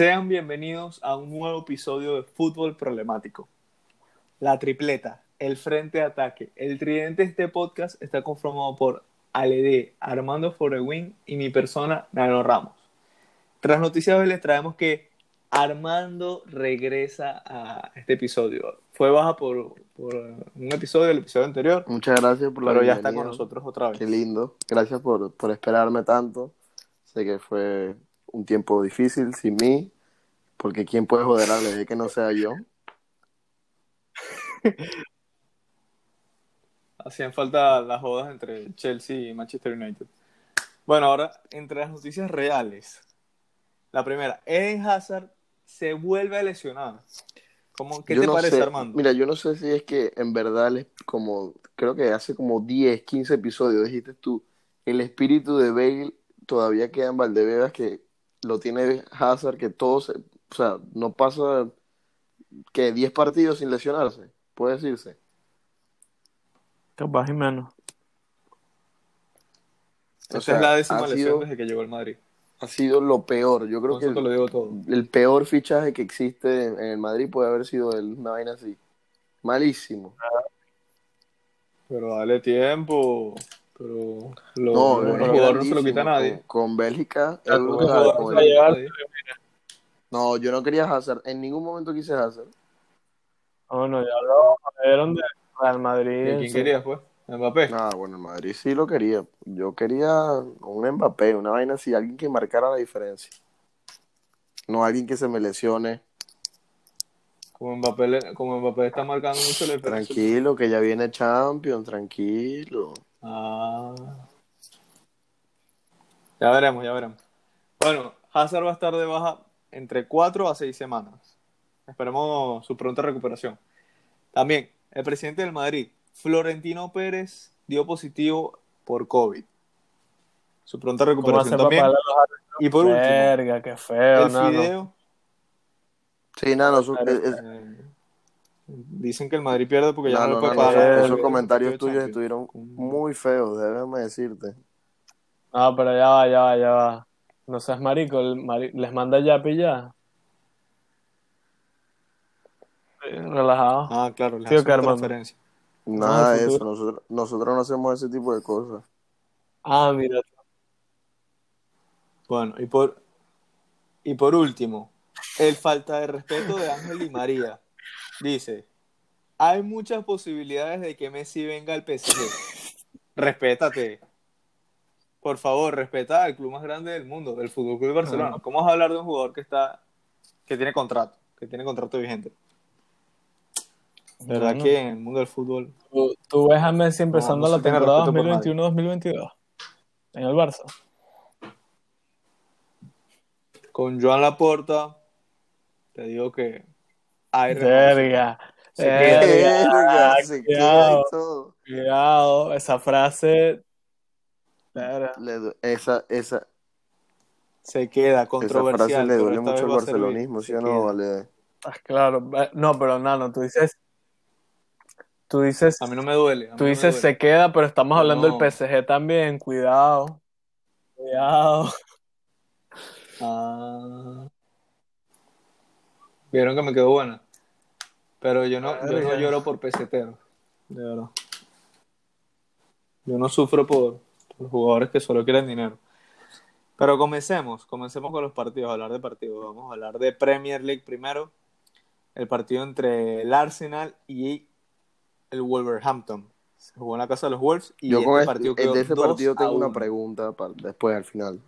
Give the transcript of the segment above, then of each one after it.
Sean bienvenidos a un nuevo episodio de Fútbol Problemático. La tripleta, el frente de ataque, el tridente de este podcast está conformado por Aled, Armando Forewin y mi persona, Nano Ramos. Tras noticias hoy les traemos que Armando regresa a este episodio. Fue baja por, por un episodio, el episodio anterior, Muchas gracias por la pero ya está con nosotros otra vez. Qué lindo. Gracias por, por esperarme tanto. Sé que fue un tiempo difícil sin mí, porque ¿quién puede joder a Lede que no sea yo? Hacían falta las jodas entre Chelsea y Manchester United. Bueno, ahora, entre las noticias reales. La primera, Eden Hazard se vuelve a lesionar. ¿Cómo, ¿Qué Yo te no parece, sé, Armando? Mira, yo no sé si es que en verdad, les- como creo que hace como 10, 15 episodios dijiste tú, el espíritu de Bale todavía queda en Valdebebas, que lo tiene Hazard, que todo se, o sea, no pasa que 10 partidos sin lesionarse, puede decirse. Capaz y menos. O sea, es la décima lesión sido- desde que llegó al Madrid. Ha sido lo peor. Yo creo Con que eso te lo digo todo. el peor fichaje que existe en, en el Madrid puede haber sido el, una vaina así. Malísimo. Pero dale tiempo. No, los es jugadores no se lo quita nadie. Con, con Bélgica con el- llegar- nadie. No, yo no quería Hazard. En ningún momento quise Hazard. Oh, no, ya lo dieron de Real Madrid. ¿Y en quién su- quería pues? Mbappé. Ah, bueno, el Madrid sí lo quería. Yo quería un Mbappé, una vaina así, alguien que marcara la diferencia. No alguien que se me lesione. Como Mbappé, le- como Mbappé está marcando mucho la diferencia. Tranquilo, que ya viene Champions, tranquilo. Ah. Ya veremos, ya veremos. Bueno, Hazard va a estar de baja entre 4 a 6 semanas. Esperemos su pronta recuperación. También, el presidente del Madrid, Florentino Pérez, dio positivo por COVID. Su pronta ¿Cómo recuperación también. los? Y por último, Verga, qué feo, el nano. Fideo. Sí, nada, no, eh, dicen que el Madrid pierde porque ya no, no, le no, puede no, pagar. no, el esos comentarios tuyos estuvieron muy feos, déjame decirte. No, pero ya va, ya va, ya va. No seas marico, el mari- les manda ya. Sí, relajado. Ah, claro, les Tío hace una Carmen. transferencia. Nada de eso, nosotros, nosotros no hacemos ese tipo de cosas. Ah, mira. Bueno, y por, y por último, el falta de respeto de Ángel y María. Dice, hay muchas posibilidades de que Messi venga al PSG. Respétate. Por favor, respeta al club más grande del mundo, del Fútbol Club Barcelona. ¿Cómo vas a hablar de un jugador que está, que tiene contrato, que tiene contrato vigente? De verdad Bueno. que en el mundo del fútbol Tú, tú ves a Messi empezando no se la temporada respeto por 2021-2022 en el Barça. con Joan Laporta, te digo que hay Verga. Se Verga, se queda y cuidado, todo. cuidado. Esa frase. Le esa, esa, se queda esa controversial. frase le duele mucho al servir. barcelonismo, ¿sí o no. Vale? Ah, Claro, no, pero Nano, tú dices, tú dices, A mí no me duele. tú no dices duele. se queda, pero estamos No. hablando del PSG también, cuidado, cuidado. Ah. Vieron que me quedó buena. Pero yo no, yo no lloro por verdad. Yo no sufro por, por jugadores que solo quieren dinero. Pero comencemos, comencemos con los partidos, a hablar de partidos. Vamos a hablar de Premier League primero. El partido entre el Arsenal y el Wolverhampton. Se jugó en la casa de los Wolves y Yo este con este- partido el quedó de ese 2 partido tengo una 1. pregunta para después, al final.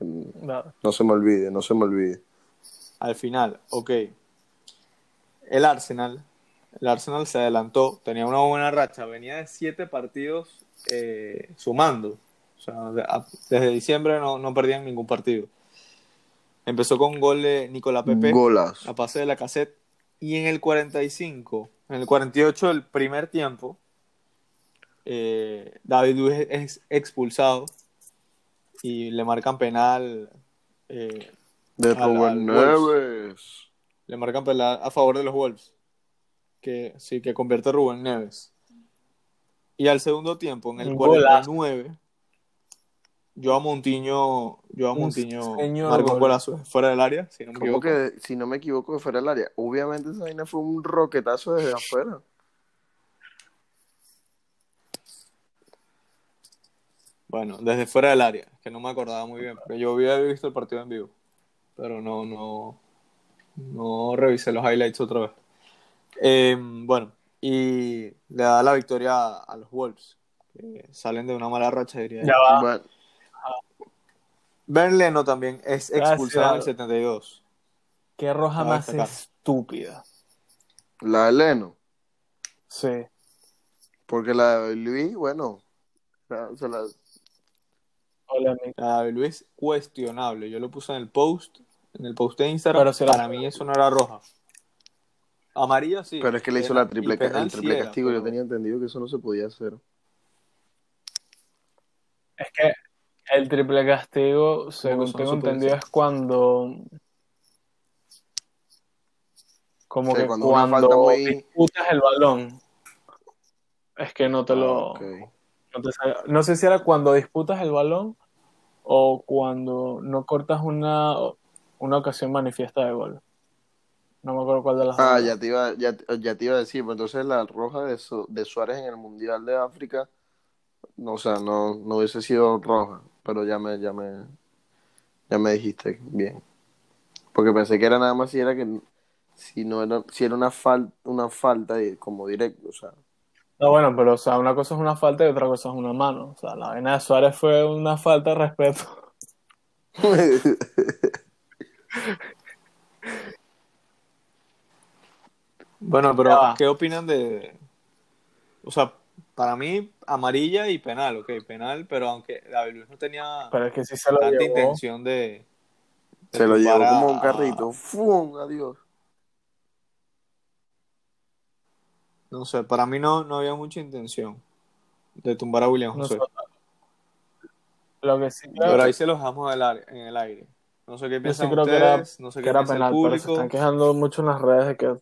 No, No se me olvide, no se me olvide. Al final, ok. El Arsenal, el Arsenal se adelantó, tenía una buena racha, venía de siete partidos eh, sumando. O sea, de- a- desde diciembre no, no perdían ningún partido. Empezó con un gol de Nicolás Pepe Golas. a pase de la cassette. Y en el 45, en el 48 del primer tiempo, eh, David Luiz es expulsado y le marcan penal. eh, De Rubén Neves. le marcan penal a favor de los Wolves. Que sí, que convierte Rubén Neves. Y al segundo tiempo, en el Un 49, yo a Montiño, yo a Un Montiño señor marcó un gol. golazo fuera del área, si no me equivoco. que, si no me equivoco, fuera del área. Obviamente esa vaina fue un roquetazo desde afuera. Bueno, desde fuera del área, que no me acordaba muy bien, porque yo había visto el partido en vivo, pero no, no, no revisé los highlights otra vez. Eh, bueno, y le da la victoria a, los Wolves, que salen de una mala racha, diría yo. Ya va. Bueno, Ben Leno también es expulsado en el Gracias. 72. Qué roja más estúpida. la de Leno. Sí. Porque la de Luis, bueno, la- se la- Hola, La de Luis, cuestionable. Yo lo puse en el post, en el post de Instagram. Pero si era- Para mí eso no era roja. Amarilla sí. pero es que le hizo la triple, el sí triple era, castigo. Yo tenía entendido que eso no se podía hacer. Es que el triple castigo, según tengo entendido, es cuando. Como O sea, que cuando cuando, una falta muy- disputas el balón. Es que no te lo. Ah, ok. no te sale- no sé si era cuando disputas el balón o cuando no cortas una, una ocasión manifiesta de gol. No me acuerdo cuál de las Ah, dos. ya te iba, ya, ya te iba a decir, pues entonces la roja de, Su- de Suárez en el Mundial de África, no, o sea, no, no hubiese sido roja, pero ya me, ya me, ya me dijiste bien. Porque pensé que era nada más si era que, si no era, si era una falta, una falta de- como directo, o sea. No, bueno, pero o sea, una cosa es una falta y otra cosa es una mano. O sea, la vaina de Suárez fue una falta de respeto. Bueno, pero Ya va. ¿qué opinan de...? O sea, para mí, amarilla y penal, ok, penal, pero aunque David Luis no tenía Pero es que sí se lo tanta llevó. intención de... de Se lo llevó como un carrito. ¡Fum! Adiós. No sé, para mí no, no había mucha intención de tumbar a William José. Nosotros- Lo que sí creo, Pero ahí se los dejamos en el aire. No sé qué yo sí piensan creo que era, ustedes, no sé que qué era piensa el penal, pero se público. están quejando mucho en las redes de que,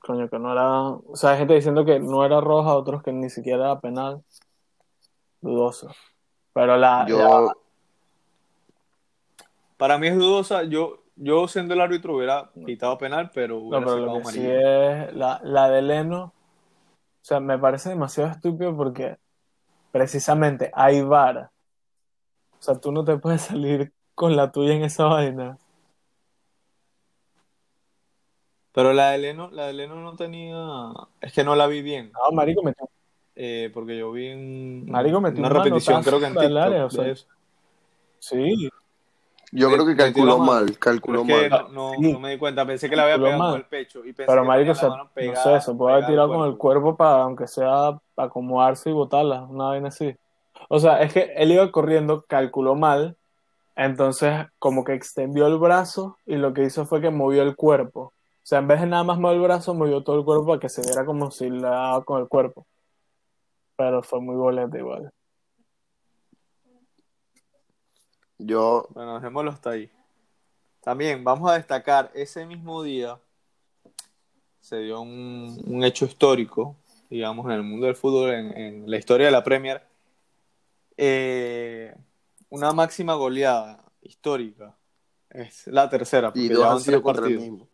coño, que no era. O sea, hay gente diciendo que no era roja, otros que ni siquiera era penal. Dudoso. Pero la. Yo, la- Para mí es dudosa. Yo, yo siendo el árbitro hubiera quitado penal, pero No, hubiera pero sacado lo que sí amarilla. es la, la de Leno, o sea, me parece demasiado estúpido porque precisamente hay VAR. O sea, tú no te puedes salir con la tuya en esa vaina. Pero la de Leno, la de Leno no tenía. Es que no la vi bien. No, marico, metió, eh, porque yo vi en marico, metió una un repetición, creo que en TikTok. área, o de sea, eso. sí, yo creo que calculó mal, calculó es que mal. no, no, Sí. no me di cuenta. Pensé que la había pegado con mal. el pecho. Y pensé pero que marico, o tenía sea, la mano no pegada, sé, se puede haber pegada tirado con el cuerpo. cuerpo para, aunque sea, para acomodarse y botarla, una vaina así. O sea, es que él iba corriendo, calculó mal, entonces como que extendió el brazo y lo que hizo fue que movió el cuerpo. O sea, en vez de nada más mover el brazo, movió todo el cuerpo para que se viera como si le daba con el cuerpo. Pero fue muy boleta igual. Yo, Bueno, dejémoslo hasta ahí. También vamos a destacar, ese mismo día se dio un, un hecho histórico, digamos, en el mundo del fútbol, en, en la historia de la Premier. Eh, una máxima goleada histórica. Es la tercera, porque y dos ya han sido contra el mismo.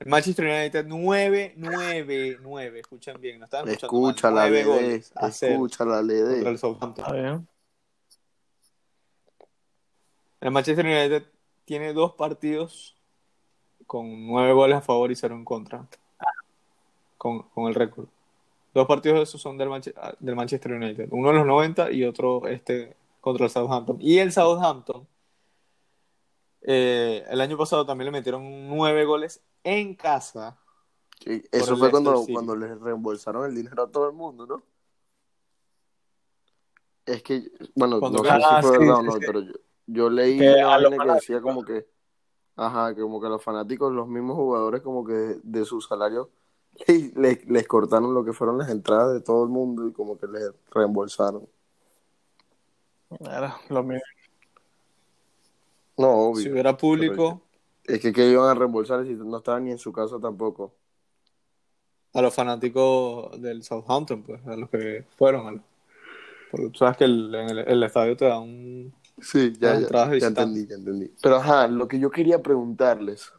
El Manchester United 9, 9, 9. Escuchen bien, no están escuchando mal. Escúchala, 9 Lede, goles a escúchala, contra el Southampton. El Manchester United tiene dos partidos con nueve goles a favor y cero en contra. Con, con el récord. Dos partidos de esos son del, Manche- del Manchester United. Uno en los 90 y otro este contra el Southampton. Y el Southampton, eh, el año pasado también le metieron nueve goles en casa. Sí, Eso fue cuando, City. cuando les reembolsaron el dinero a todo el mundo, ¿no? Es que, bueno, Cuando no sé Ah, si fue sí, verdad o no, sí. pero yo, yo leí Que una a los vaina que decía como que, ajá, que como que los fanáticos, los mismos jugadores, como que de, de su salario, les, les cortaron lo que fueron las entradas de todo el mundo y como que les reembolsaron. Era lo mismo. No, obvio. Si hubiera público, Es que, que iban a reembolsar si no estaban ni en su casa tampoco. a los fanáticos del Southampton, pues, a los que fueron. a los- Porque tú sabes que el, en el, el estadio te da un... Sí, ya, ya, ya entendí, ya entendí. Pero ajá, lo que yo quería preguntarles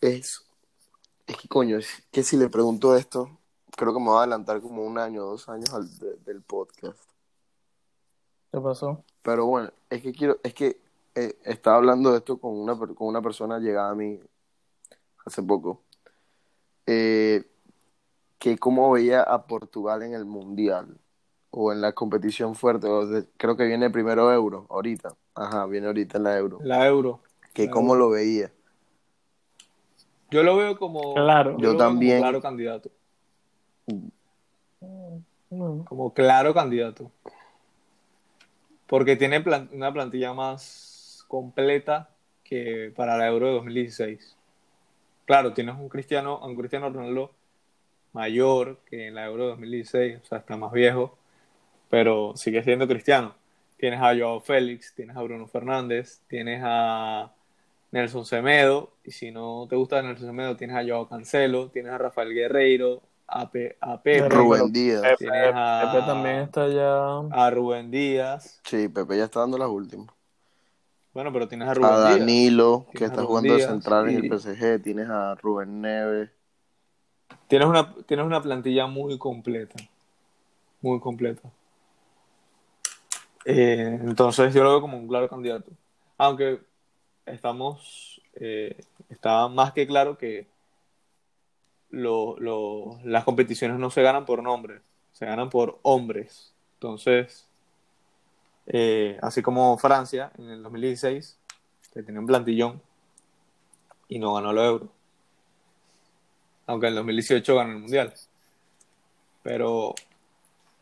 es, es que coño, es que si le pregunto esto, creo que me va a adelantar como un año o dos años al- de- del podcast. ¿Qué pasó? Pero bueno, es que quiero, es que eh, estaba hablando de esto con una, con una persona llegada a mí hace poco, eh, que cómo veía a Portugal en el Mundial o en la competición fuerte, o de- creo que viene primero Euro, ahorita, ajá, viene ahorita en la Euro, La Euro. que la cómo Euro. lo veía. Yo lo veo como... Claro. Yo como también. claro candidato. Mm. Como claro candidato. Porque tiene una plantilla más completa que para la Euro de 2016. Claro, tienes un Cristiano, un Cristiano Ronaldo mayor que en la Euro de 2016, o sea, está más viejo, pero sigue siendo Cristiano. Tienes a Joao Félix, tienes a Bruno Fernández, tienes a Nelson Semedo, y si no te gusta Nelson Semedo, tienes a Joao Cancelo, tienes a Rafael Guerreiro, a, Pe- a Pepe, Pero- Rubén Díaz. Pepe, Tienes a- Pepe también está ya. a Rubén Díaz. Sí, Pepe ya está dando las últimas. Bueno, pero tienes a Rubén A Díaz. Danilo, que está jugando de central en el PSG. Tienes a Rubén Neves. Tienes una, tienes una plantilla muy completa. Muy completa. Eh, entonces yo lo veo como un claro candidato. Aunque estamos. eh, está más que claro que lo- lo- las competiciones no se ganan por nombres, se ganan por hombres. Entonces, eh, así como Francia en el 2016, que tenía un plantillón y no ganó los euros. Aunque en el 2018 ganó el mundial. Pero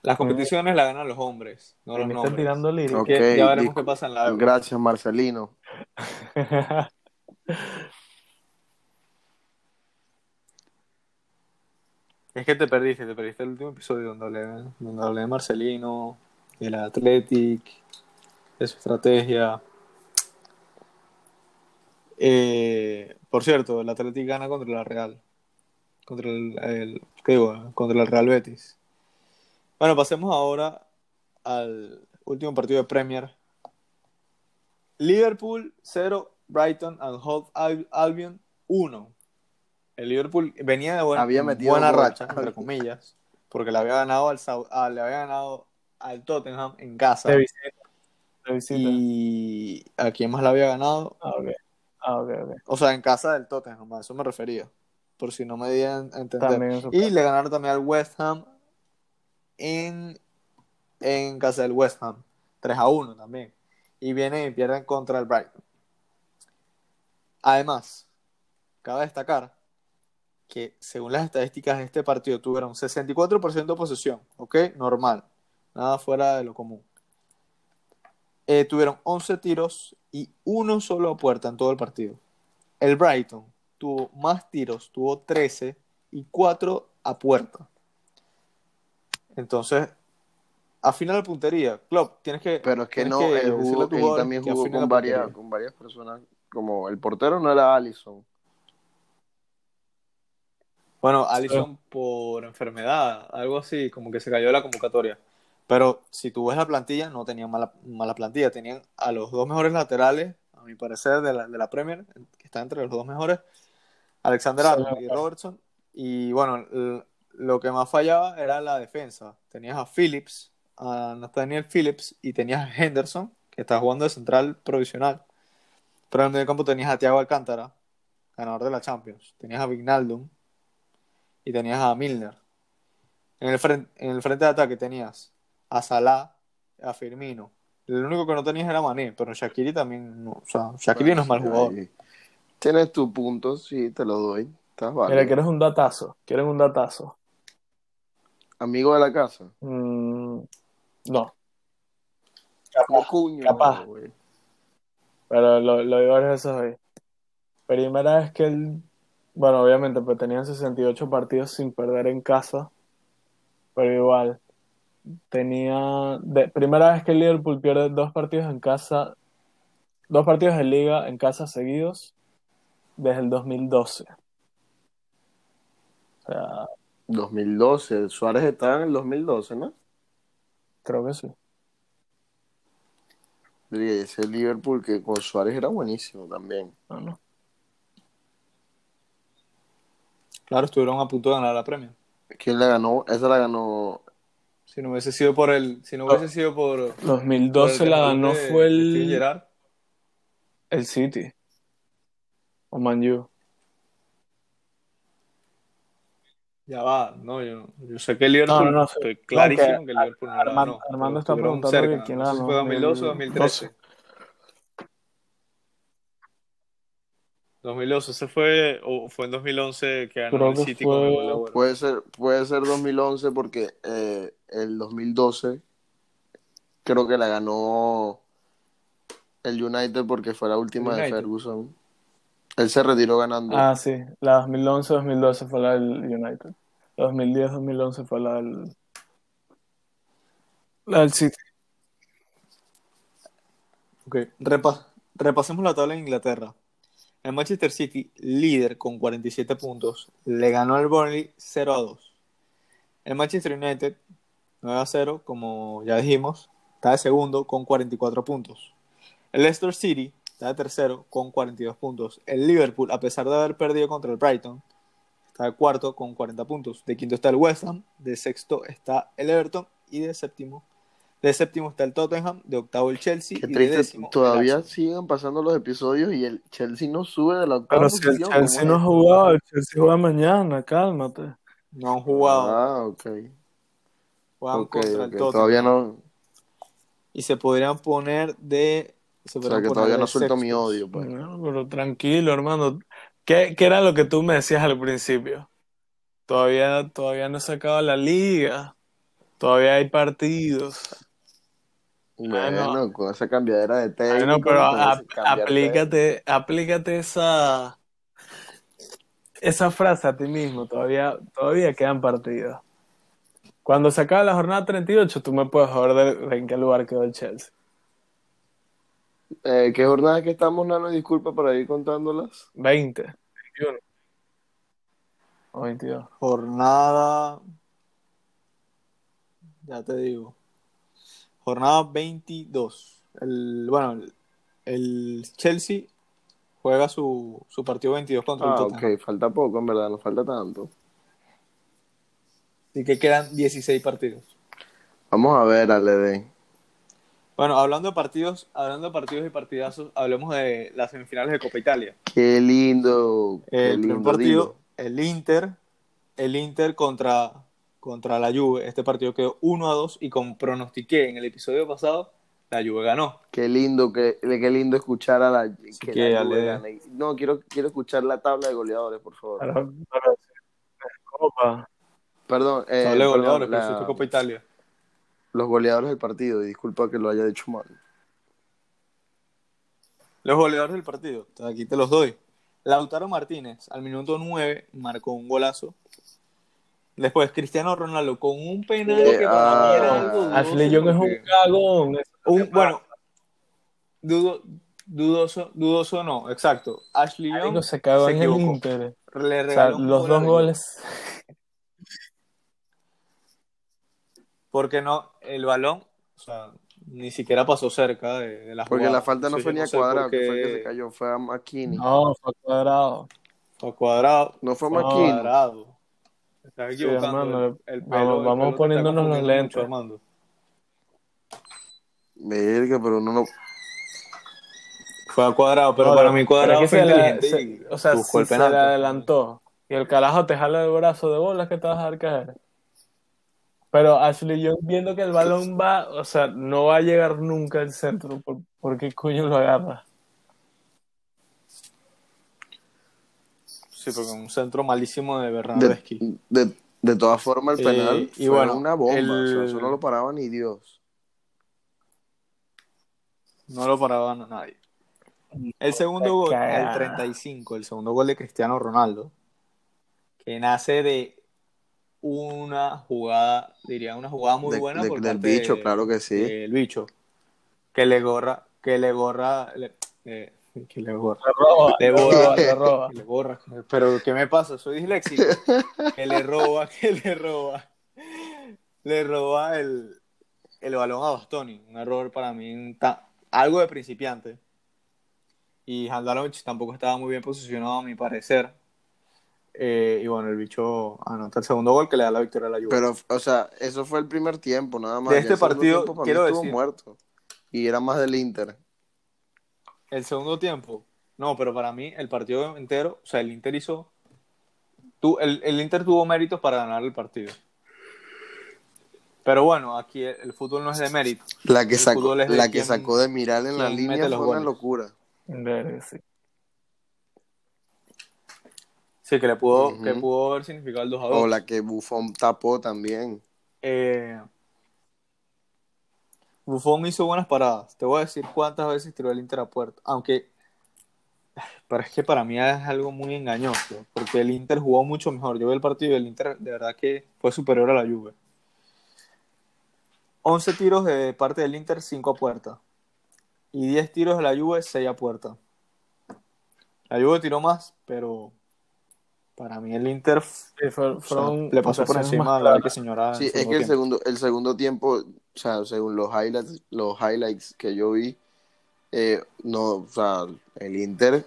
las competiciones las ganan los hombres, no los nombres. tirando ya veremos qué pasa en la Euro. Gracias, Marcelino. Es que te perdiste, te perdiste el último episodio donde hablé, donde hablé de Marcelino, del Athletic, de su estrategia. Eh, por cierto, el Athletic gana contra la Real. Contra el, el- ¿qué digo? Contra el Real Betis. Bueno, pasemos ahora al último partido de Premier. Liverpool 0, Brighton and Hove Al- Albion 1. El Liverpool venía de buena, Había metido buena racha, entre comillas, porque le había ganado al, ah, le había ganado al Tottenham en casa. De visita. De visita. Y a quién más le había ganado, Ah, ok. Ah, ok, ok. o sea, en casa del Tottenham, a eso me refería, por si no me dieran a entender. Y le ganaron también al West Ham en, en casa del West Ham, 3 a 1 también. Y vienen y pierden contra el Brighton. Además, cabe destacar que según las estadísticas de este partido tuvieron 64% de posesión, ¿ok? Normal, nada fuera de lo común. Eh, tuvieron 11 tiros y uno solo a puerta en todo el partido. El Brighton tuvo más tiros, tuvo 13 y 4 a puerta. Entonces, afina la puntería. Klopp, tienes que. Pero es que no, que él, jugó- a también jugó con varias, con varias personas. Como el portero no era Allison. Bueno, Allison por enfermedad, algo así, como que se cayó de la convocatoria. Pero si tú ves la plantilla, no tenían mala, mala plantilla. Tenían a los dos mejores laterales, a mi parecer, de la, de la Premier, que está entre los dos mejores, Alexander Arnold y Robertson. Y bueno, lo que más fallaba era la defensa. Tenías a Phillips, a Nathaniel Phillips, y tenías a Henderson, que está jugando de central provisional. Pero en el medio campo tenías a Thiago Alcántara, ganador de la Champions. Tenías a Vignaldum y tenías a Milner. En el frente, en el frente de ataque tenías a Salah, a Firmino. El único que no tenías era Mané, pero Shakiri también, no, o sea, Shakiri no es mal jugador. Ahí. Tienes tu punto, sí, te lo doy. Estás Mira, válido. quieres un datazo. Quieres un datazo. Amigo de la casa. Mm, no, cuño, capaz. güey. pero lo, lo digo varias veces hoy. Primera vez que él. Bueno, obviamente, pues tenían 68 partidos sin perder en casa. Pero igual. Tenía. De, primera vez que el Liverpool pierde dos partidos en casa. Dos partidos de liga en casa seguidos. Desde el 2012. O sea, 2012. Suárez estaba en el 2012, ¿no? creo que sí. Y ese Liverpool que con Suárez era buenísimo también. No, no. Claro, estuvieron a punto de ganar la premia. ¿Quién la ganó? Esa la ganó. Si no hubiese sido por el, si no hubiese sido por, por 2012 el la ganó de- fue el, el City. O Man U. Ya va, no, yo, yo sé que el Liverpool, No, no, no, estoy clarísimo que que el Liverpool no la Armando, ganó. Armando está preguntando cerca, que quién sé si ganó. fue 2012 o 2013. 2012, ese fue, o fue en 2011 que ganó Creo el City con el. Puede ser, puede ser 2011 porque eh, el 2012 creo que la ganó el United porque fue la última El de United. Ferguson. Él se retiró ganando. Ah, sí. La 2011-2012 fue la del United. La 2010-2011 fue la del... La del City. Ok, repa- repasemos la tabla en Inglaterra. El Manchester City, líder con 47 puntos, le ganó al Burnley 0 a 2. El Manchester United, 9 a 0, como ya dijimos, está de segundo con 44 puntos. El Leicester City está de tercero con 42 puntos. El Liverpool, a pesar de haber perdido contra el Brighton, está de cuarto con 40 puntos. De quinto está el West Ham, de sexto está el Everton y de séptimo, de séptimo está el Tottenham, de octavo el Chelsea Qué y de triste, décimo todavía siguen pasando los episodios y el Chelsea no sube de la octava Pero si el posición. Chelsea ¿cómo no ha jugado, el Chelsea juega mañana, cálmate. No han jugado, Ah, ok. Juegan contra el ok. Tottenham. Todavía no. Y se podrían poner de. Se O sea que poner todavía no suelto mi odio, pues. No, pero tranquilo, hermano. ¿Qué, qué era lo que tú me decías al principio? Todavía, todavía no se acaba la liga. Todavía hay partidos. Bueno, no. con esa cambiadera de técnico. Bueno, pero a- aplícate, aplícate esa, esa frase a ti mismo. Todavía, todavía quedan partidos. Cuando se acabe la jornada 38, tú me puedes joder de, de en qué lugar quedó el Chelsea. Eh, ¿Qué jornada que estamos, Nano? Disculpa para ir contándolas. 20, 21 o 22. Jornada. Ya te digo. Jornada 22. El, bueno, el, el Chelsea juega su, su partido 22 contra el Ah, Tottenham. ok, falta poco, en verdad, no falta tanto. Así que quedan 16 partidos. Vamos a ver, Alede. Bueno, hablando de partidos, hablando de partidos y partidazos, hablemos de las semifinales de Copa Italia. Qué lindo. Qué El primer lindo, partido, el Inter, el Inter contra, contra la Juve. Este partido quedó 1 a 2 y como pronostiqué en el episodio pasado, la Juve ganó. Qué lindo, qué, qué lindo escuchar a la que que la Juve gane. No, quiero, quiero escuchar la tabla de goleadores, por favor. Para, para Copa. Perdón, eh, perdón, goleadores, pero la- Copa Italia. los goleadores del partido, y disculpa que lo haya dicho mal. Los goleadores del partido, aquí te los doy. Lautaro Martínez, al minuto 9, marcó un golazo. Después, Cristiano Ronaldo con un penal Eh, que para mí era ah, algo dudoso. Ashley Young es un cagón. un- bueno, dudo- dudoso, dudoso no, exacto. Ashley Young Marico, se cagó se en el. Inter. le O sea, regaló un los dos goles. Porque no, el balón, o sea, ni siquiera pasó cerca de, de la Porque jugada. la falta no Entonces, fue ni a cuadrado, que fue el qué que se cayó, fue a McKinney. No, fue cuadrado. Fue a cuadrado. No fue a McKinney. Cuadrado. Estás Sí, equivocando. hermano, el, el vamos- el pelo poniéndonos los lentes. Armando. Verga, pero uno no. Fue a cuadrado, pero No, para mí cuadrado fue se la- inteligente se- y o sea, si se le adelantó y el carajo te jala el brazo de bolas que te vas a dar caer. Pero Ashley Young viendo que el balón va, o sea, no va a llegar nunca al centro. ¿Por, por qué coño lo agarra? Sí, porque un centro malísimo de Bernardeschi. De, de, de todas formas, el Eh, penal y fue bueno, una bomba. el- O sea, eso no lo paraba ni Dios. No lo paraba nadie. El segundo gol, al 35, el segundo gol de Cristiano Ronaldo, que nace de una jugada, diría una jugada muy De- buena de- por del parte bicho, de- claro que sí. del bicho, que le gorra, que le gorra, le- eh, que le gorra, Le roba, Le le borra. roba, le roba. que le borra, pero ¿qué me pasa? Soy disléxico, que le roba, que le roba, le roba el, el balón a Bastoni, un error para mí ta- algo de principiante. Y Handanovic tampoco estaba muy bien posicionado, a mi parecer. Eh, y bueno, el bicho anota el segundo gol que le da la victoria a la Juve. Pero, o sea, eso fue el primer tiempo, nada más. De este partido, tiempo quiero estuvo decir- muerto. Y era más del Inter. El segundo tiempo, no, pero para mí el partido entero, o sea, el Inter hizo. tu- el, el Inter tuvo méritos para ganar el partido. Pero bueno, aquí el, el fútbol no es de mérito. La que El sacó, es de la que quién- sacó de Miral en la línea fue una locura. Verga, sí. Sí, que le pudo, que pudo haber significado el 2 a 2. O la que Buffon tapó también. Eh, Buffon hizo buenas paradas. Te voy a decir cuántas veces tiró el Inter a puerta. Aunque, pero es que para mí es algo muy engañoso. Porque el Inter jugó mucho mejor. Yo vi el partido y el Inter de verdad que fue superior a la Juve. 11 tiros de parte del Inter, 5 a puerta. Y 10 tiros de la Juve, 6 a puerta. La Juve tiró más, pero para mí el Inter o sea, le pasó por encima a la que señora. Sí, es que el segundo, el segundo tiempo, o sea, según los highlights, los highlights que yo vi, eh, no, o sea, el Inter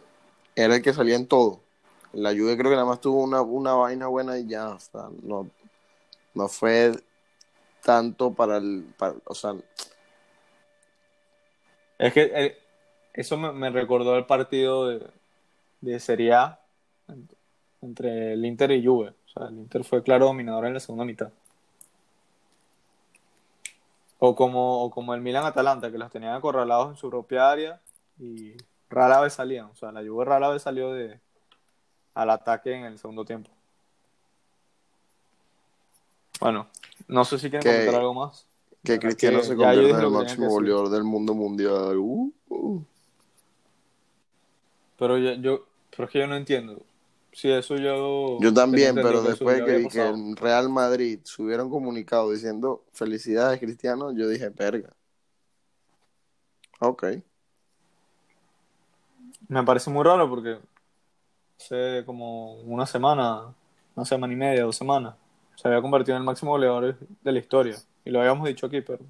era el que salía en todo. La Juve creo que nada más tuvo una, una vaina buena y ya, o sea, no, no fue tanto para el, para- o sea, Es que eh, eso me, me recordó el partido de, de Serie A entre el Inter y Juve. O sea, el Inter fue claro dominador en la segunda mitad. O como, o como el Milan-Atalanta, que los tenían acorralados en su propia área y rara vez salían. O sea, la Juve rara vez salió de, al ataque en el segundo tiempo. Bueno, no sé si quieren Que- comentar algo más. que Cristiano que se dije en el máximo goleador del mundo mundial. Uh, uh. Pero yo, yo, pero es que yo no entiendo. Si eso yo. Yo también, pero después que que en Real Madrid subieron comunicado diciendo felicidades Cristiano, yo dije, perga. Ok. Me parece muy raro porque hace como una semana, una semana y media, dos semanas, se había convertido en el máximo goleador de la historia. Y lo habíamos dicho aquí, pero.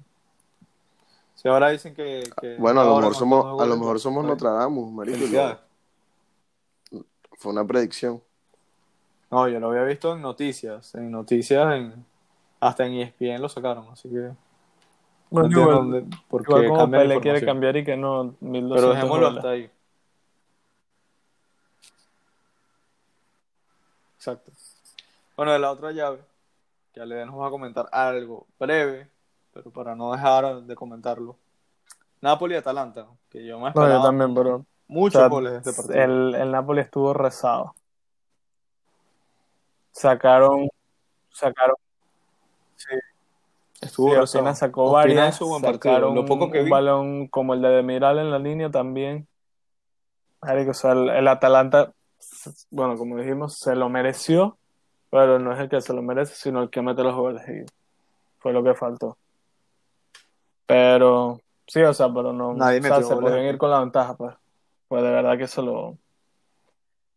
Si ahora dicen que. que Bueno, a lo mejor somos, tantos a lo goles, mejor somos Nostradamus, marico. Fue una predicción. No, yo lo había visto en noticias. En noticias, en, hasta en ESPN lo sacaron, así que. No Bueno, entiendo igual, dónde- por qué igual como quiere cambiar y que no, 1200 Pero dejémoslo hasta ahí. Exacto. Bueno, de la otra llave, que Ale nos va a comentar algo breve, pero para no dejar de comentarlo. Napoli y Atalanta, que yo me No, esperaba yo también, pero muchos o sea, goles de este partido. el, el Napoli estuvo rezado. Sacaron, sacaron, sí, Estuvo sí. Ospina sacó Ospina varias, hizo buen partido. sacaron Lo poco que un balón como el de Demiral en la línea también. Marico, o sea, el, el Atalanta, bueno, como dijimos, se lo mereció, pero no es el que se lo merece, sino el que mete los goles. Y fue lo que faltó. Pero, sí, o sea, pero no, Nadie o sea, metió se goles podían ir con la ventaja, pues. Pues de verdad que se lo,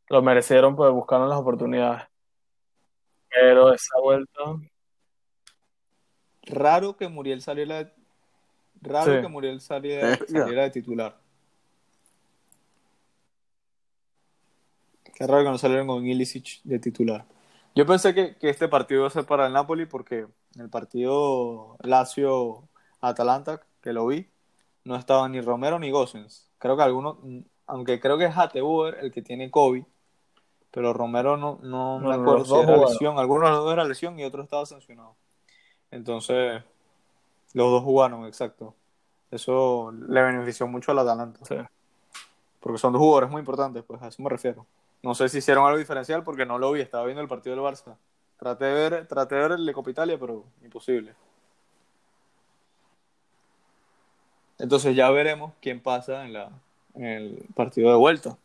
lo merecieron, pues buscaron las oportunidades. Pero esa vuelta, Raro que Muriel saliera de... Raro Sí. que Muriel saliera, saliera de titular. Qué raro que no salieron con Ilicic de titular. Yo pensé que, que este partido iba a ser para el Napoli porque en el partido Lazio-Atalanta, que lo vi, no estaban ni Romero ni Gosens. Creo que algunos, aunque creo que es Hateboer el que tiene COVID, pero Romero no, no me No, acuerdo los si era lesión. Algunos de los dos era lesión y otro estaba sancionado. Entonces, los dos jugaron, exacto. Eso le benefició mucho al Atalanta. sí. Porque son dos jugadores muy importantes, pues a eso me refiero. No sé si hicieron algo diferencial porque no lo vi, estaba viendo el partido del Barça. Traté de ver, traté de ver el de Copa Italia, pero imposible. Entonces ya veremos quién pasa en, la, en el partido de vuelta.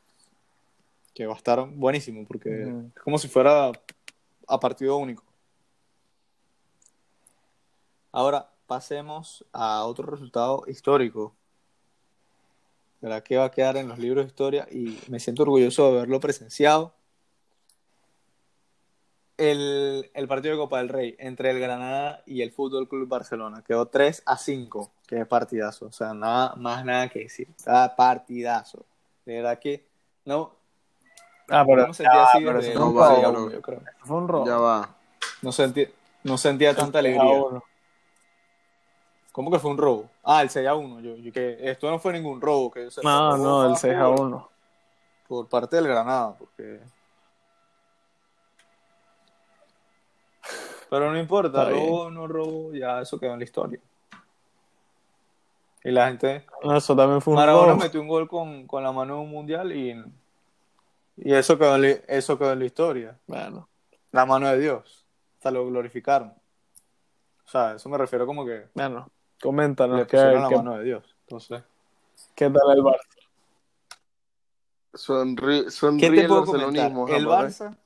Que va a estar buenísimo, porque es como si fuera a partido único. Ahora pasemos a otro resultado histórico. ¿Verdad que va a quedar en los libros de historia? Y me siento orgulloso de haberlo presenciado. El, el partido de Copa del Rey entre el Granada y el Fútbol Club Barcelona. Quedó 3 a 5, que es partidazo. O sea, nada más nada que decir. Está partidazo. De verdad que no, Ah, pero, no sentía así pero desde no va, uno, yo creo. Fue un robo. Ya va. No sentía, no sentía tanta El seis a alegría. ¿Cómo que fue un robo? Ah, el 6 a 1. Yo, yo que esto no fue ningún robo. Que yo sepa. No, no, el más 6 a por- 1. Por parte del Granada, porque. Pero no importa, Está bien. robo o no robo, ya eso quedó en la historia. Y la gente. No, eso también fue un Maradona metió un gol con, con la mano en un mundial y. Y eso quedó, en la- eso quedó en la historia. Bueno, La mano de Dios. Hasta lo glorificaron. O sea, eso me refiero como que bueno, coméntanos le qué, pusieron la qué, mano de Dios. Entonces. qué tal el Barça. Sonríe, ¿Qué sonríe te el puedo comentar? El Jamar, ¿eh? Barça.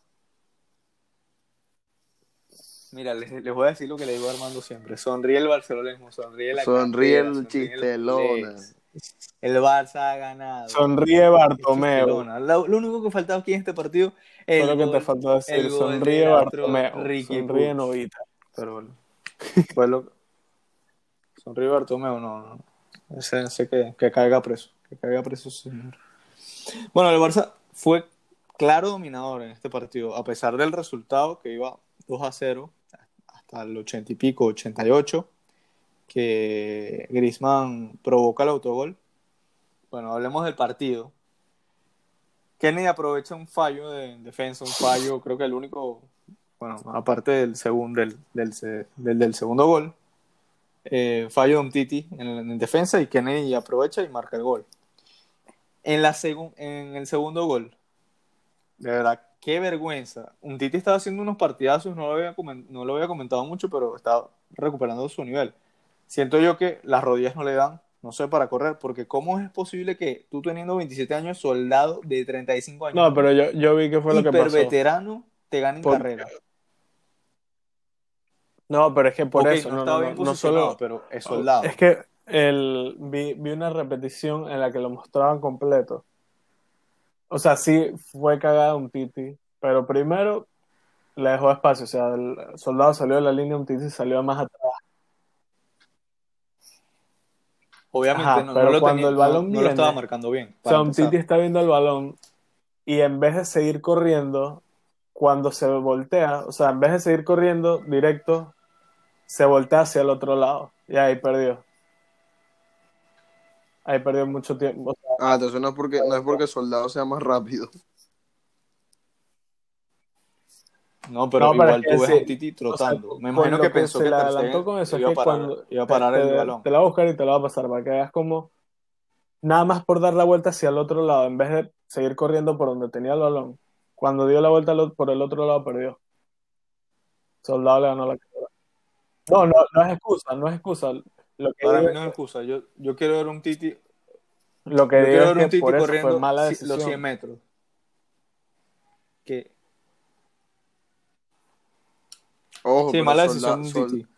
Mira, les, les voy a decir lo que le digo a Armando siempre. Sonríe el barcelonismo, sonríe la Sonríe cantera, el chistelona. El Barça ha ganado. Sonríe Bartomeu. Lo, lo único que faltaba aquí en este partido el lo que te faltó decir. Sonríe Bartomeu. Ricky Sonríe Puig. Novita. Pero bueno, fue lo Sonríe Bartomeu, no, no. Ese, ese que, que caiga preso. Que caiga preso, señor. Bueno, el Barça fue claro dominador en este partido, a pesar del resultado que iba 2 a 0 el 80 y pico, 88, que Griezmann provoca el autogol. Bueno, hablemos del partido. Kennedy aprovecha un fallo de defensa, un fallo, creo que el único, bueno, aparte del, segundo, del, del, se- del, del segundo gol, eh, fallo de Umtiti en, en defensa y Kennedy aprovecha y marca el gol. En, la en el segundo gol, de verdad, qué vergüenza. Umtiti estaba haciendo unos partidazos, no lo, había no lo había comentado mucho, pero estaba recuperando su nivel. Siento yo que las rodillas no le dan, no sé, para correr, porque ¿cómo es posible que tú teniendo 27 años, soldado de 35 años, No, pero yo, yo vi que fue lo que pasó. veterano, te gane en Por- carrera? No, pero es que por eso no, no, estaba no, bien no, solo. pero es soldado. Es que el, vi, vi una repetición en la que lo mostraban completo. O sea, sí fue cagada un Titi, pero primero le dejó espacio. O sea, el soldado salió de la línea, un Titi salió más atrás. Obviamente Ajá, no, pero no lo cuando tenía- el balón no, lo estaba marcando bien. O sea, un. Titi está viendo el balón y en vez de seguir corriendo, cuando se voltea, o sea, en vez de seguir corriendo directo, se voltea hacia el otro lado. Y ahí perdió. Ahí perdió mucho tiempo. Ah, entonces no es porque, no es porque Soldado sea más rápido. No, pero No, igual tú ves sí, a un Titi trotando. o sea, Me imagino que pensó se que Ter adelantó con eso iba a que parar, cuando iba a parar te, el te- balón. te la va a buscar y te la va a pasar para que veas como nada más por dar la vuelta hacia el otro lado en vez de seguir corriendo por donde tenía el balón. Cuando dio la vuelta por el otro lado perdió. Soldado le ganó la carrera. No, no, no es excusa, no es excusa. Lo que Para mí no es excusa. Yo, yo quiero ver un Titi, lo que yo digo un Titi por eso corriendo fue mala ci- decisión. los 100 metros. Que, Ojo, sí, mala Soldado- decisión de un Sol- Titi.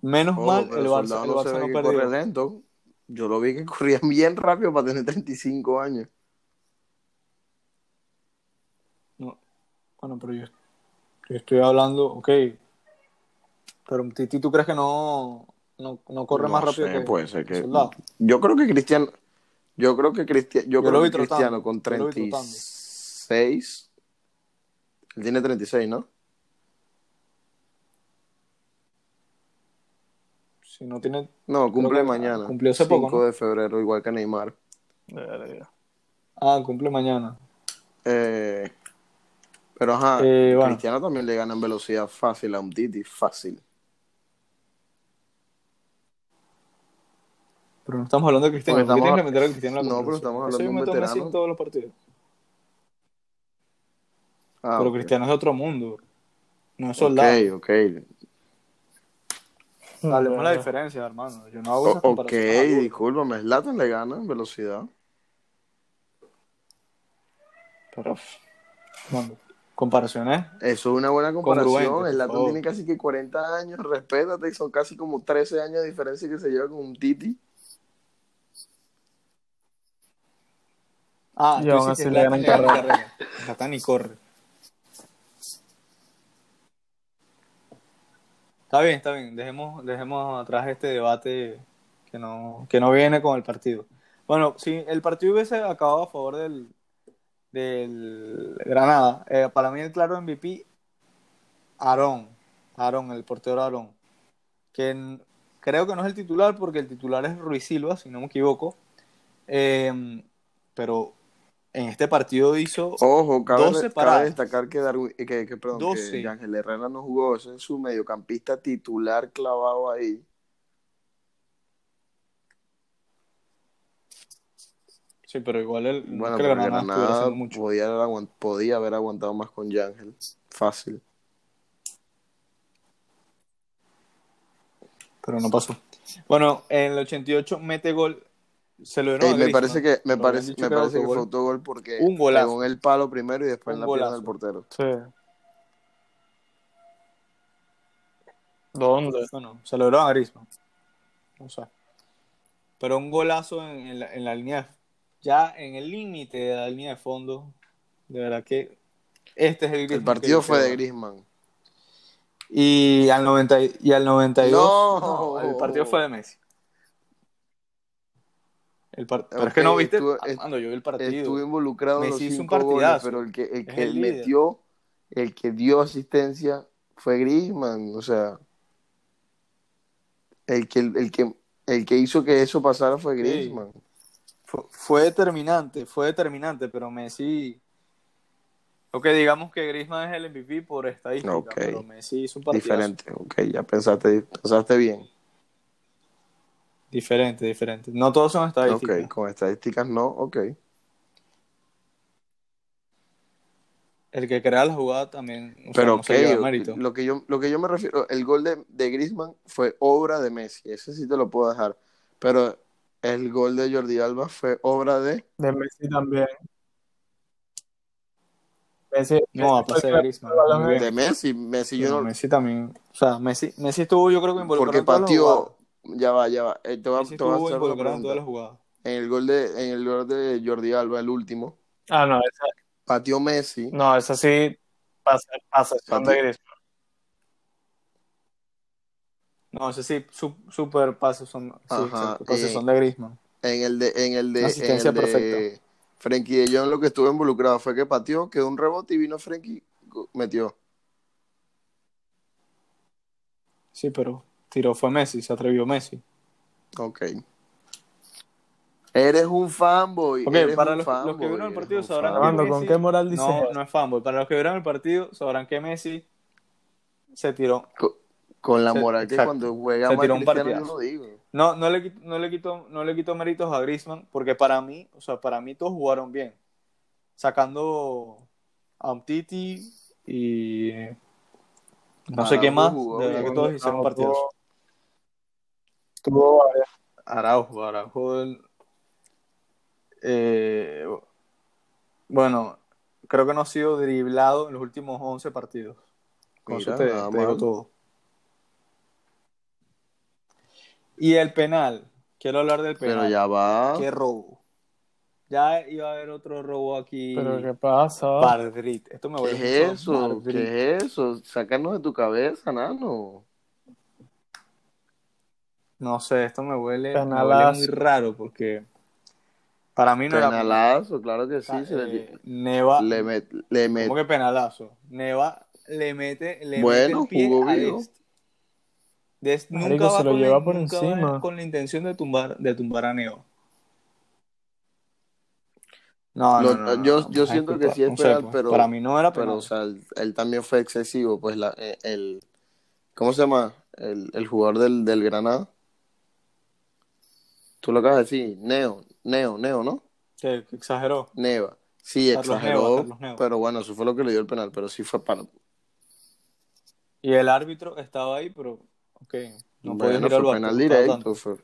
Menos ojo, mal el Barça, el no se Barça no que perdió. lento. Yo lo vi que corría bien rápido para tener 35 años. No. Bueno, pero yo, yo estoy hablando, ok. Pero un Titi, ¿tú crees que no, no, no corre No más rápido sé, que puede ser que. Soldado? Yo creo que Cristiano. Yo creo que Cristiano. Yo, Yo creo que Cristiano con yo lo vi trotando. 36. Él tiene 36, ¿no? Si no tiene. No, cumple mañana. cumplió hace poco, 5 ¿no? de febrero, igual que Neymar. Ah, cumple mañana. Eh, pero ajá, Eh, bueno. Cristiano también le gana en velocidad fácil a un Titi, fácil. Pero no estamos hablando de Cristiano. Porque ¿Por qué estamos- tienes que meter a Cristiano en la No, pero estamos hablando de un Messi veterano. en todos los partidos. Ah, pero ok. Cristiano es de otro mundo. No es Ok, soldado. ok. Hablemos la Verga. diferencia, hermano. Yo no hago O- esas ok, discúlpame, Zlatan le gana en velocidad. Pero, bueno, comparaciones. Eso es una buena comparación. Zlatan favor. tiene casi que 40 años, respétate, y son casi como 13 años de diferencia que se lleva con un Titi. Ah, Y aún así le ganan carrera. Zlatan ni corre. Está bien, está bien. Dejemos, dejemos atrás este debate que no, que no viene con el partido. Bueno, si el partido hubiese acabado a favor del, del Granada, eh, para mí el claro MVP, Aarón. Aarón, el portero Aarón. Que creo que no es el titular porque el titular es Ruiz Silva, si no me equivoco. Eh, pero en este partido hizo Ojo, cabe, 12 cabe paradas. destacar que, Darwin, que, que, perdón, 12. que Ángel Herrera no jugó, ese es su mediocampista titular clavado ahí. Sí, pero igual no Bueno, es que Granada Granada mucho. podía haber, aguant- podía haber aguantado más con Yángel. Fácil. Pero no pasó. Bueno, en el 88 mete gol. Se lo dieron a me parece que, me parece, me parece que fue autogol. porque Un golazo. pegó en el palo primero y después en la pierna golazo. del portero. Sí. ¿Dónde? Bueno, se lo dieron a Griezmann. No sé. Pero un golazo en, en la, en la línea, ya en el límite de la línea de fondo. De verdad que este es el Griezmann. El partido fue de Griezmann. Y al, 90, y- y al 92. No. el partido fue de Messi. El Pero es que no viste. estuvo- Armando, yo vi el partido. Estuvo involucrado en los un cinco goles, partidazo. pero el que, el que el metió, el que dio asistencia fue Griezmann, o sea, el que, el que, el que hizo que eso pasara fue Griezmann. Fue, fue determinante, fue determinante, pero Messi. Ok, digamos que Griezmann es el MVP por estadística, Ok. pero Messi hizo un partido Diferente, ok, ya pensaste, pensaste bien. Diferente, diferente. No todos son estadísticas. Ok, con estadísticas no, ok. El que crea la jugada también. o sea, Pero no ok, se lleva mérito. lo que yo, lo que yo me refiero, el gol de, de Griezmann fue obra de Messi, ese sí te lo puedo dejar. Pero el gol de Jordi Alba fue obra de De Messi también. Messi, No, a Messi pasar fue de Messi, Messi yo no, Messi también. O sea, Messi, Messi estuvo, yo creo que involucrado porque pateó. Ya va, ya va, eh, te voy a, te hacer una involucrado en todas las pregunta. jugadas. En el gol de, en el gol de Jordi Alba, el último, Ah, no, esa, pateó Messi, no, esa sí pasa, pasa son de. Griezmann. No, ese sí, su- super pases son, Ajá, son de Griezmann. en el de, en el de, Una en asistencia el de perfecta. Frenkie de Jong lo que estuvo involucrado fue que pateó, quedó un rebote y vino Frenkie, metió. Sí, pero tiró fue Messi, se atrevió Messi. Ok. Eres un fanboy. Ok, eres para un los- los que vieron el partido sabrán fanboy. Armando, ¿con Messi- qué moral dices No, no es fanboy. Para los que vieron el partido, sabrán que Messi se tiró. Co- Con la Se- moral que exacto. cuando juega Se tiró un lo digo. No, no le, no le quitó, no le quitó méritos a Griezmann, porque para mí, o sea, para mí todos jugaron bien. Sacando a Umtiti y no sé qué más, jugó de verdad que todos hicieron No, partidos. Tuvo. Araujo, Araujo. el- eh, bueno, creo que no ha sido driblado en los últimos 11 partidos. Con Mira, eso te, te digo todo. Y el penal. Quiero hablar del penal. Pero ya va. Qué robo. Ya iba a haber otro robo aquí. Pero ¿qué pasa? Madrid. Esto me ¿Qué vuelve es eso? Madrid. ¿Qué es eso? Sácanos de tu cabeza, nano. No sé, esto me huele, me Penalazo. huele muy raro porque para mí no era Penalazo, claro que sí. penal. se le, Eh, Neva, le met- le met- ¿cómo que penalazo? Neva le mete, le Bueno, mete el pie jugó. Dest Marico, nunca va se lo con lleva la, por nunca va encima. con la intención de tumbar, de tumbar a Neva. No, Lo- no, no, no, yo- no, yo siento que sí es sé, penal, pues, pero- para mí no era penal. Pero, o sea, él, él también fue excesivo. Pues la, eh, el. ¿Cómo se llama? El, el jugador del, del Granada. Tú lo acabas de decir. Neo, Neo, Neo, ¿no? que, exageró. Neva. Sí, Carlos exageró. Neva, Carlos Neva. Pero bueno, eso fue lo que le dio el penal. Pero sí fue para. Y el árbitro estaba ahí, pero ok, no podía bueno, ir al fue bar. penal directo. fue-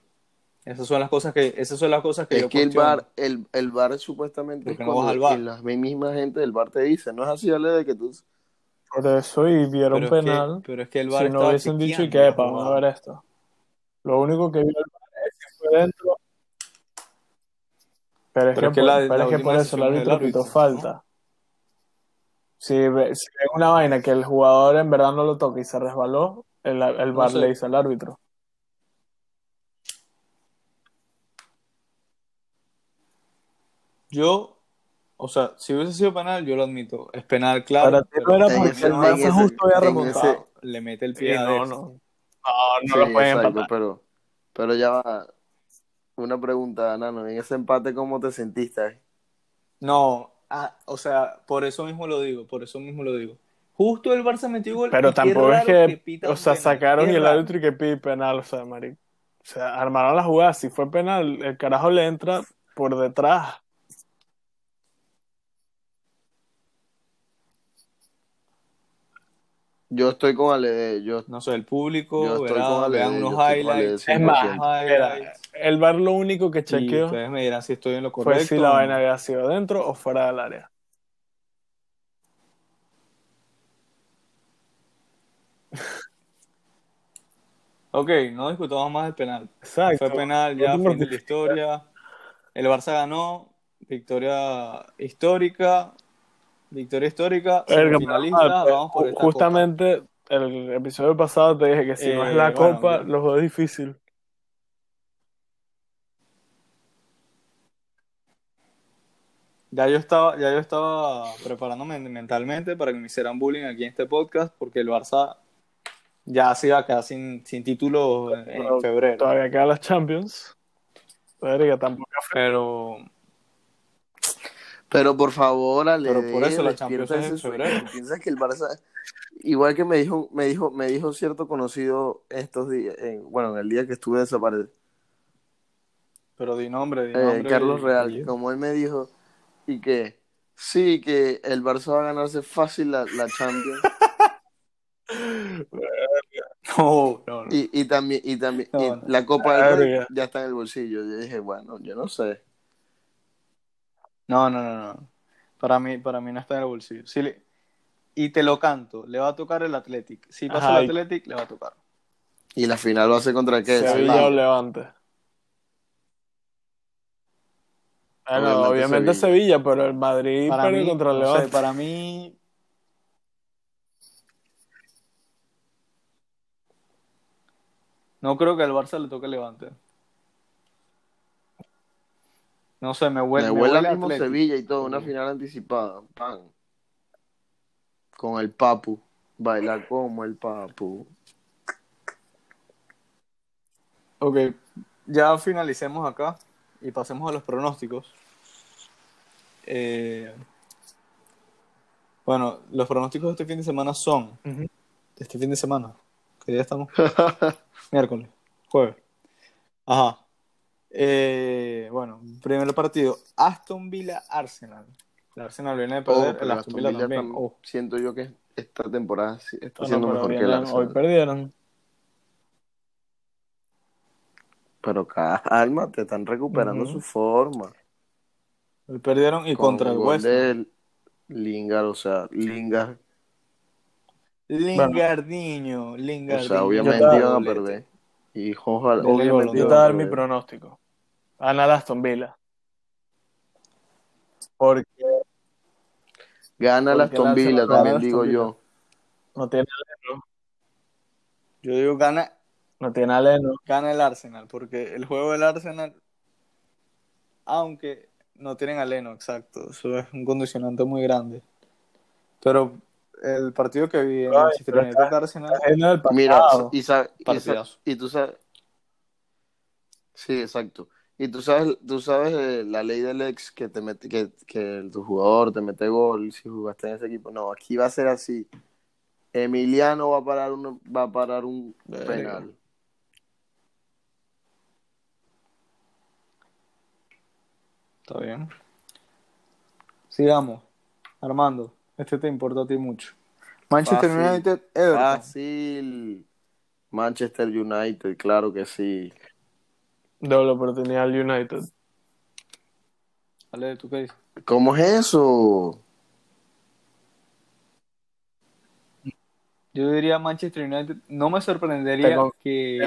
Esas son las cosas que, esas son las cosas que Es yo que el bar, el, el bar supuestamente ¿Por es no vas al VAR? y la misma gente del bar te dice, no es así, dale de que tú. Por eso, y vieron pero, es que, penal. pero es que el bar si no hubiesen dicho, ¿y qué? la Vamos a jugada. ver esto. Lo único que vio el VAR es que fue dentro. Pero es Pero que, por, la- pero la es que última por eso el árbitro pitó falta. Si ve, si ve una vaina que el jugador en verdad no lo toca y se resbaló, El, el No sé. le dice al árbitro. Yo, o sea, si hubiese sido penal, yo lo admito. Es penal, claro. Para ti no era porque ese- el justo había remontado. ese- le mete el Sí, pie a no, no. No, no Sí, lo pueden exacto, empatar. pero, pero ya va. Una pregunta, Nano. En ese empate, ¿cómo te sentiste? No, ah, o sea, por eso mismo lo digo, por eso mismo lo digo. Justo el Barça metió gol. Pero tampoco es que, pitan o sea, penal, sacaron y el árbitro y que pide penal, o sea, marico. O sea, armaron la jugada. Si fue penal, el carajo le entra por detrás. Yo estoy con Ale. Yo, No sé, el público, Yo estoy verá, con Ale, vean unos estoy con Ale highlights. Es 100%. más, highlights, el VAR lo único que y chequeó ustedes me dirán si estoy en lo fue correcto. si la vaina había sido dentro o fuera del área. Ok, no discutamos más del penal. Exacto. Fue penal, ya fin de la historia. El Barça ganó, victoria histórica, victoria histórica, ah, vamos por esta justamente el episodio pasado te dije que si no es Eh, la bueno, copa, ya. los juegos difícil. Ya yo estaba, ya yo estaba preparándome mentalmente para que me hicieran bullying aquí en este podcast, porque el Barça ya se iba a quedar sin, sin título en, febrero. Todavía quedan las Champions. Verga, tampoco. Pero Pero por favor, Ale, Pero por eso la Champions es en ese sueño. febrero. Piensa que el Barça, igual que me dijo, me dijo, me dijo cierto conocido estos días, en- bueno, en el día que estuve desaparecido, Pero di nombre, di eh, nombre. Carlos Real, y- como él me dijo, y que sí, que el Barça va a ganarse fácil la, la Champions, No, no, no. y, y también, y también, No, la Copa del Rey ya está en el bolsillo. Yo dije, bueno, yo no sé. No, no, no, no. Para mí, para mí no está en el bolsillo. Sí le- Y te lo canto, le va a tocar el Athletic. Si pasa Ajá, el y- Athletic, le va a tocar. Y la final lo hace contra el que Sevilla o Levante. Bueno, Obviamente obviamente Sevilla. Sevilla, pero el Madrid Para mí, contra el no sé, Levante. para mí. No creo que al Barça le toque el Levante. No sé, me huele, Me me huele mismo. Sevilla y todo, una final anticipada. Pan. Con el Papu. Bailar como el Papu. Ok, ya finalicemos acá y pasemos a los pronósticos. Eh, bueno, los pronósticos de este fin de semana son, Ujú. de este fin de semana, que día estamos, miércoles, jueves. Ajá. Eh, bueno, primer partido, Aston Villa Arsenal. El Arsenal viene de Oh, perder, pero el Aston Aston Villa Villa también. tam- Oh, Siento yo que esta temporada está Bueno, siendo mejor que el vienen- hoy Arsenal. perdieron. Pero calma, te están recuperando su forma. hoy perdieron y Con contra el West. Lingard, o sea, Lingard. Lingardinho, O Lingardinho. sea, obviamente iban a perder. Y ojalá, obviamente Yo te voy a dar mi pronóstico. Gana el Aston Villa. Porque Gana el Porque el Aston Villa, también el digo yo. no tiene, Yo digo gana, no tiene aleno. gana el Arsenal, porque el juego del Arsenal, aunque no tienen a Leno, exacto, eso es un condicionante muy grande. Pero el partido que vi en Ay, Manchester pero United Arsenal, Aleno Mira, pasado. y, sa- y, sa- Partidazo. y tú sabes. Sí, exacto. Y tú sabes, tú sabes eh, la ley del ex que te mete, que, que tu jugador te mete gol si jugaste en ese equipo. No, aquí va a ser así. Emiliano va a parar un, va a parar un Verga. penal. está bien. Sigamos. Armando, este te importa a ti mucho. Manchester Fácil. United, Everton. Fácil. Manchester United, claro que sí. Doble oportunidad al United. Vale, ¿tú qué dices? ¿Cómo es eso? Yo diría Manchester United. No me sorprendería con- que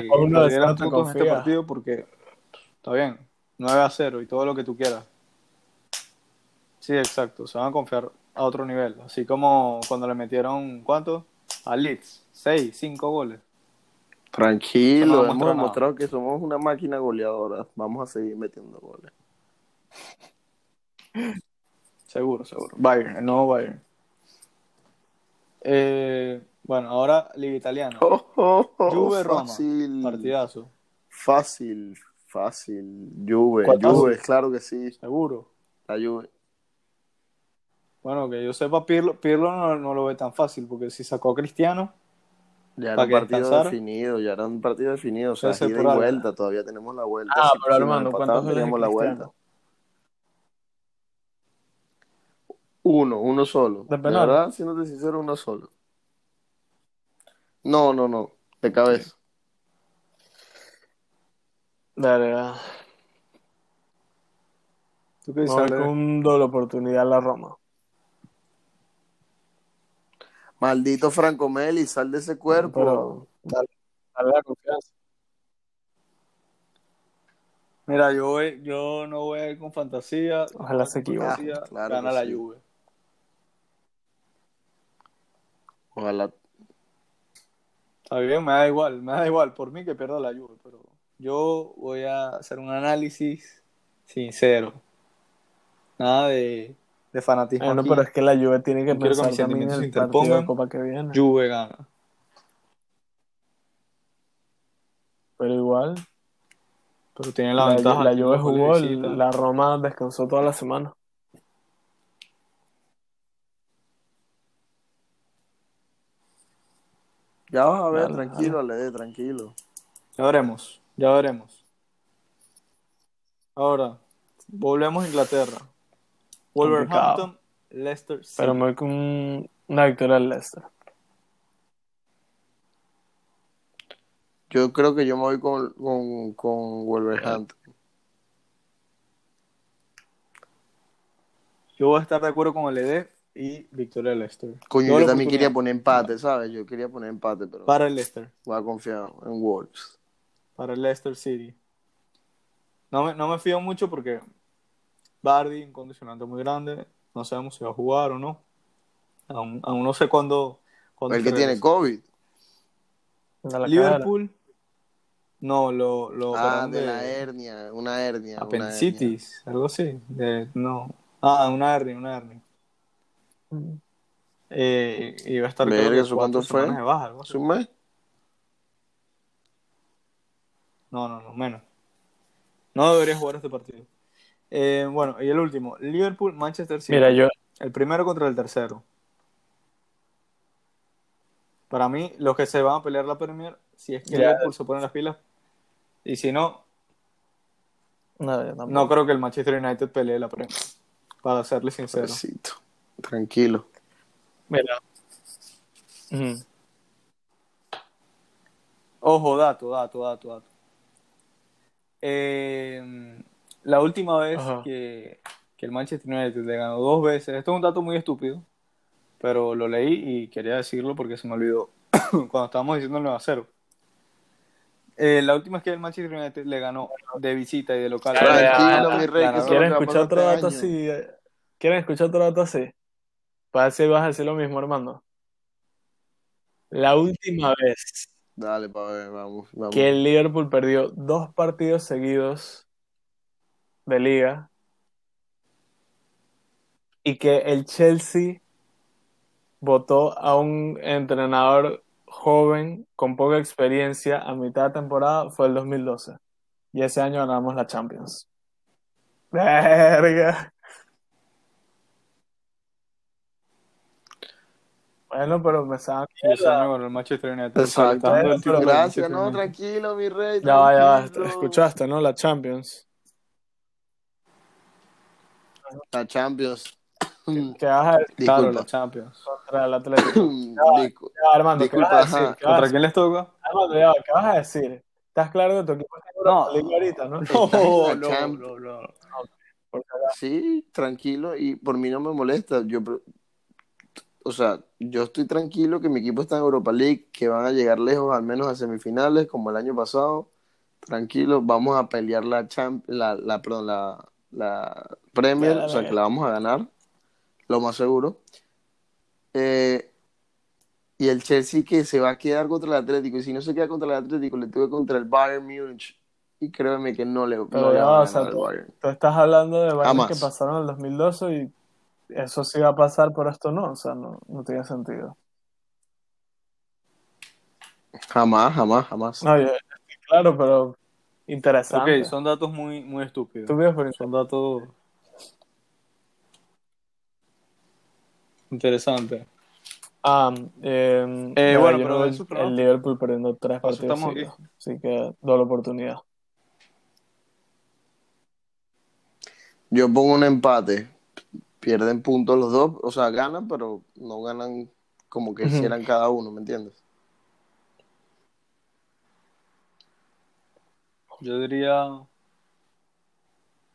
perdieran puntos en este partido porque está bien, 9 a 0 y todo lo que tú quieras. Sí, exacto, se van a confiar a otro nivel. Así como cuando le metieron, ¿cuánto? A Leeds, 6, 5 goles. Tranquilo, no hemos demostrado que somos una máquina goleadora. Vamos a seguir metiendo goles. Seguro, seguro. Bayern, el nuevo Bayern. Eh, bueno, ahora Liga Italiana. Oh, oh, oh, Juve Roma. fácil, Partidazo. fácil, fácil. Juve. Juve, claro que sí. Seguro. La Juve. Bueno, que yo sepa, Pirlo, Pirlo no, no lo ve tan fácil, porque si sacó a Cristiano, Ya era un partido definido, ya era un partido definido. O sea, ida y vuelta, todavía tenemos la vuelta. Ah, Si- pero si Armando, ¿cuántos teníamos la vuelta. Uno, uno solo. ¿De De penal? verdad, siéndote sincero, uno solo. No, no, no. De cabeza. Dale, va. ¿tú qué dices? con un doble oportunidad a la Roma. Maldito Franco Meli, sal de ese cuerpo. Pero dale, dale la confianza. Mira, yo, voy- yo no voy a ir con fantasía. Ojalá se Con equivoque. Ah, claro Gana la sí. Juve. Ojalá. Está bien, me da igual, me da igual por mí que pierda la Juve, pero yo voy a hacer un análisis sincero. Nada de, de fanatismo. Bueno, aquí. pero es que la Juve tiene que No que pensar mis también en el partido de. Copa que viene. Juve gana. Pero igual, Pero tiene la, la, ventaja. la Juve jugó, el- la Roma descansó toda la semana. Ya vas a ver, Dale, tranquilo, Ale, tranquilo. Ya veremos, ya veremos. Ahora, volvemos a Inglaterra. Wolverhampton, Leicester City. Pero me voy con un- una victoria del Leicester. Yo creo que yo me voy con, con, con Wolverhampton. Yo voy a estar de acuerdo con el ED y victoria de Leicester. Coño, Doble yo también quería poner empate, ¿sabes? Yo quería poner empate, pero Para el Leicester, voy a confiar en Wolves. para el Leicester City. No me, no me fío mucho porque Bardi, un condicionante muy grande, no sabemos si va a jugar o no. Aún, aún no sé cuándo. cuándo El que tiene. COVID. Liverpool, no, lo, lo Ah, de la hernia, una hernia. apendicitis, algo así. De, no. Ah, una hernia, una hernia. cara. Eh, iba a estar Verga, ¿eso cuánto fue? de baja, algo así. ¿Es un mes? No, no, no, menos. No debería jugar este partido. Eh, bueno, y el último, Liverpool, Manchester City. Mira, yo, El primero contra el tercero. Para mí, los que se van a pelear la Premier, si es que Ya. Liverpool se pone las pilas, y si no, no, creo que el Manchester United pelee la Premier. Para serle sincero. Pobrecito. Tranquilo. Mira. Ojo, dato, dato, dato, dato. Eh, la última vez que, que el Manchester United le ganó dos veces, esto es un dato muy estúpido, pero lo leí y quería decirlo porque se me olvidó cuando estábamos diciendo el 9 a 0. Eh, la última vez que el Manchester United le ganó de visita y de local. Tranquilo, mi rey, que ¿Quieren es escuchar a otro dato este año. así? ¿Quieren escuchar otro dato así? Para si vas a decir lo mismo, hermano. La última vez Dale, pa' ver, vamos. vamos. que el Liverpool perdió dos partidos seguidos de liga y que el Chelsea votó a un entrenador joven con poca experiencia a mitad de temporada fue el 2012 y ese año ganamos la Champions. Verga. Bueno, pero Ese año ganó el Manchester United. Exacto. del Gracias, no, tranquilo, mi rey. Ya va, ya va. Escuchaste, ¿no? La Champions. La Champions. ¿Qué vas a decir Claro, los Champions. contra el Atlético? Ya, Armando, ¿qué Disculpa, vas a decir? ajá. ¿Qué a ¿Contra quién les toca? Armando, ya ¿qué vas a decir? ¿Estás claro que tu equipo está en Europa No. League ahorita, no? No, la no. Sí, tranquilo, y por mí no me molesta. Yo, o sea, yo estoy tranquilo que mi equipo está en Europa League, que van a llegar lejos, al menos a semifinales, como el año pasado. Tranquilo, vamos a pelear la champ la, la, perdón, la, la Premier, La- la- o sea, que la vamos a ganar, lo más seguro. Eh, Y el Chelsea que se va a quedar contra el Atlético. Y si no se queda contra el Atlético, le tuve contra el Bayern Múnich. Y créeme que no le, Pero no le ya va va, a o sea, ganar al Bayern. Tú estás hablando de Jamás. que pasaron en el 2012 y eso sí va a pasar, pero esto no. O sea, no, no tiene sentido. Jamás, jamás, jamás. No, yo- claro, pero interesante. Ok, son datos muy, muy estúpidos. Estúpido, pero Son datos interesantes. Ah, eh, Eh, bueno, pero el. Liverpool perdiendo tres Por partidos seguidos. Así que doble oportunidad. Yo pongo un empate. Pierden puntos los dos. O sea, ganan, pero no ganan como que hicieran cada uno, ¿me entiendes? Yo diría.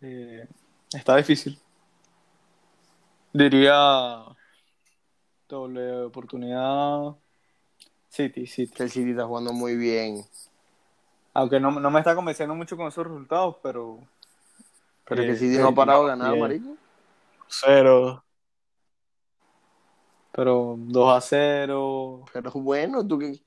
eh, está difícil. Diría. Doble oportunidad. City, City. Que el City está jugando muy bien. Aunque no, no me está convenciendo mucho con esos resultados, pero. Pero eh, que el City eh, no ha parado de ganar, bien. marico. Cero. Pero 2 a 0. Pero bueno, tú que...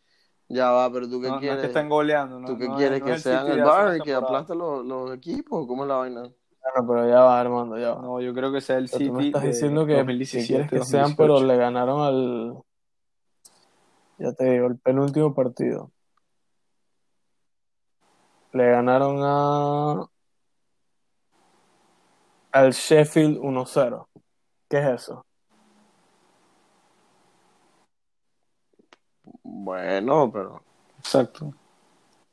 Ya va, pero tú qué No, no es quieres... que estén goleando. ¿no? ¿Tú qué no quieres? no ¿Que sean el Bayern que aplasten los, los equipos? ¿Cómo es la vaina? Bueno, pero ya va, Armando, ya va. No, yo creo que sea el Pero City. tú me estás de diciendo que si 2017, quieres que 2018. sean, pero le ganaron al. Ya te digo, el penúltimo partido. Le ganaron a. Al Sheffield 1-0. ¿Qué es eso? Bueno, pero Exacto.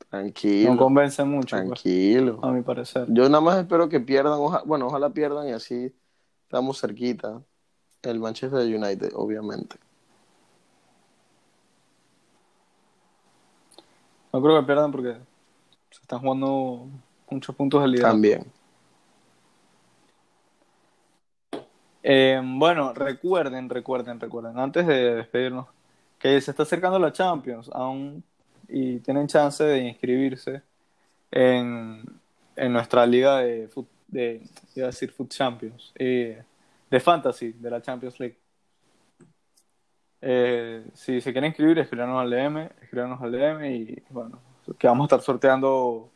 tranquilo. No convence mucho, pues, tranquilo. a mi parecer. Yo nada más espero que pierdan, oja- bueno, ojalá pierdan y así estamos cerquita. El Manchester United, obviamente. No creo que pierdan porque se están jugando muchos puntos de liderazgo. También. Eh, bueno, recuerden, recuerden, recuerden, antes de despedirnos, que se está acercando la Champions aún y tienen chance de inscribirse en, en nuestra liga de, fut- de, iba a decir Foot Champions, eh, de Fantasy, de la Champions League. Eh, si se quieren inscribir, escríbanos al DM, escríbanos al DM y bueno, que vamos a estar sorteando,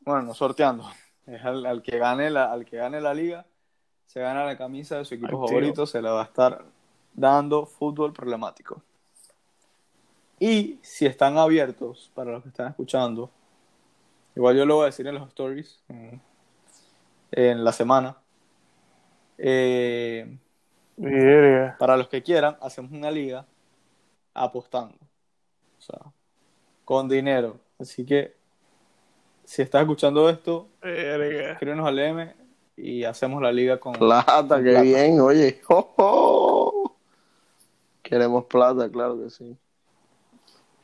bueno, no sorteando, es al, al que gane la, al que gane la liga, se gana la camisa de su equipo Activo. favorito, se la va a estar dando fútbol problemático. Y si están abiertos, para los que están escuchando, igual yo lo voy a decir en los stories en, en la semana. Eh, para los que quieran, hacemos una liga apostando. O sea, con dinero. Así que, si estás escuchando esto, Verga. escríbenos al DM y hacemos la liga con. Plata, qué Plata. bien, oye. ¡Oh, oh! Queremos plata, claro que sí.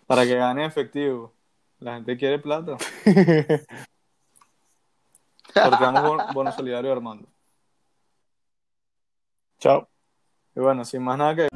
Para que gane efectivo. La gente quiere plata. Sorteamos bon- bono solidario Armando. Chao. Y bueno, sin más nada que